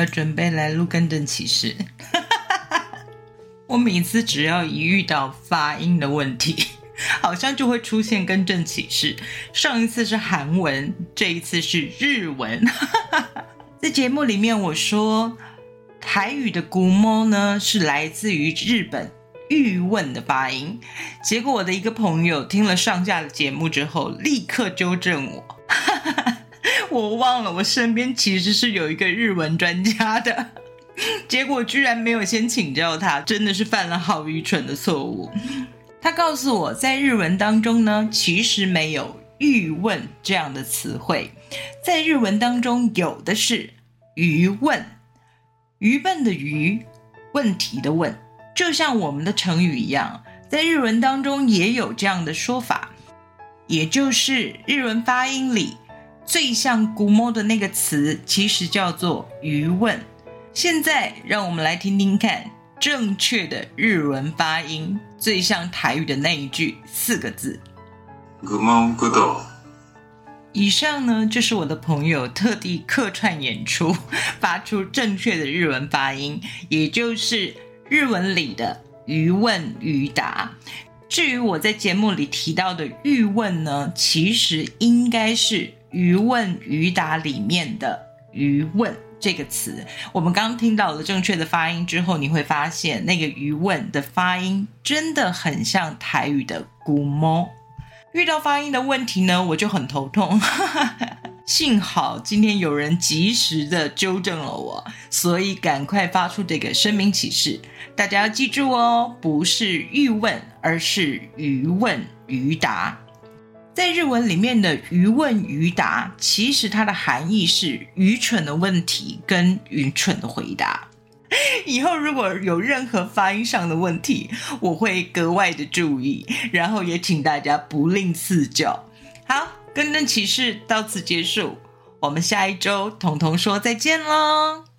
要准备来录更正启事。我每次只要一遇到发音的问题，好像就会出现更正启示。上一次是韩文，这一次是日文。在节目里面我说，台语的“古猫”呢是来自于日本“欲问”的发音。结果我的一个朋友听了上架的节目之后，立刻纠正我。我忘了，我身边其实是有一个日文专家的，结果居然没有先请教他，真的是犯了好愚蠢的错误。他告诉我在日文当中呢，其实没有“欲问”这样的词汇，在日文当中有的是“愚问”，愚笨的愚，问题的问，就像我们的成语一样，在日文当中也有这样的说法，也就是日文发音里。最像古猫的那个词，其实叫做“余问”。现在让我们来听听看正确的日文发音，最像台语的那一句四个字。古猫古斗。以上呢，就是我的朋友特地客串演出，发出正确的日文发音，也就是日文里的“余问”“余答”。至于我在节目里提到的“欲问”呢，其实应该是。余问余答里面的余问这个词，我们刚听到了正确的发音之后，你会发现那个余问的发音真的很像台语的古摸。遇到发音的问题呢，我就很头痛。幸好今天有人及时的纠正了我，所以赶快发出这个声明启示。大家要记住哦，不是欲问，而是余问余答。在日文里面的“愚问愚答”，其实它的含义是愚蠢的问题跟愚蠢的回答。以后如果有任何发音上的问题，我会格外的注意，然后也请大家不吝赐教。好，更正启事到此结束，我们下一周彤彤说再见喽。